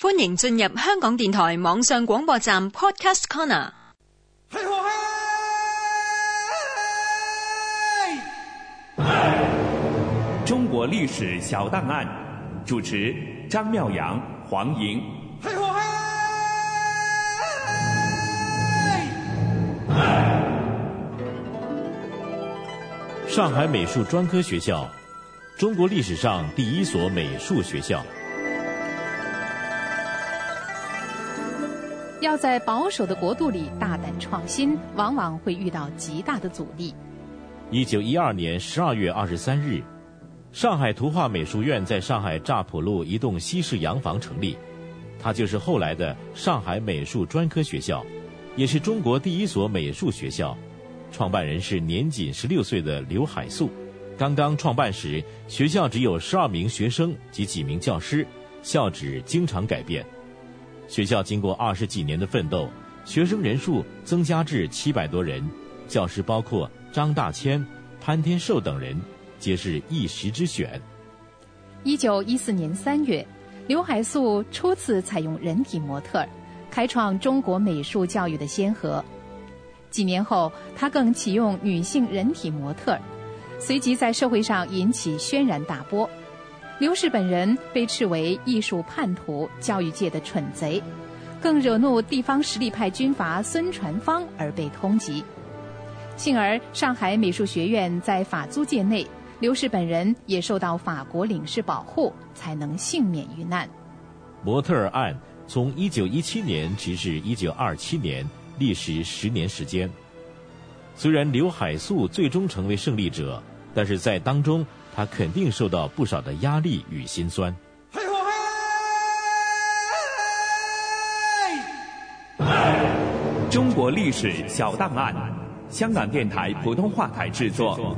欢迎进入香港电台网上广播站 Podcast Corner。中国历史小档案，主持张妙阳、黄莹。上海美术专科学校，中国历史上第一所美术学校。要在保守的国度里大胆创新，往往会遇到极大的阻力。一九一二年十二月二十三日，上海图画美术院在上海乍浦路一栋西式洋房成立，它就是后来的上海美术专科学校，也是中国第一所美术学校。创办人是年仅十六岁的刘海粟。刚刚创办时，学校只有十二名学生及几名教师，校址经常改变。学校经过二十几年的奋斗，学生人数增加至七百多人，教师包括张大千、潘天寿等人，皆是一时之选。一九一四年三月，刘海粟初次采用人体模特，开创中国美术教育的先河。几年后，他更启用女性人体模特，随即在社会上引起轩然大波。刘氏本人被斥为艺术叛徒、教育界的蠢贼，更惹怒地方实力派军阀孙传芳而被通缉。幸而上海美术学院在法租界内，刘氏本人也受到法国领事保护，才能幸免于难。模特儿案从一九一七年直至一九二七年。历时十年时间，虽然刘海粟最终成为胜利者，但是在当中他肯定受到不少的压力与心酸。中国历史小档案，香港电台普通话台制作。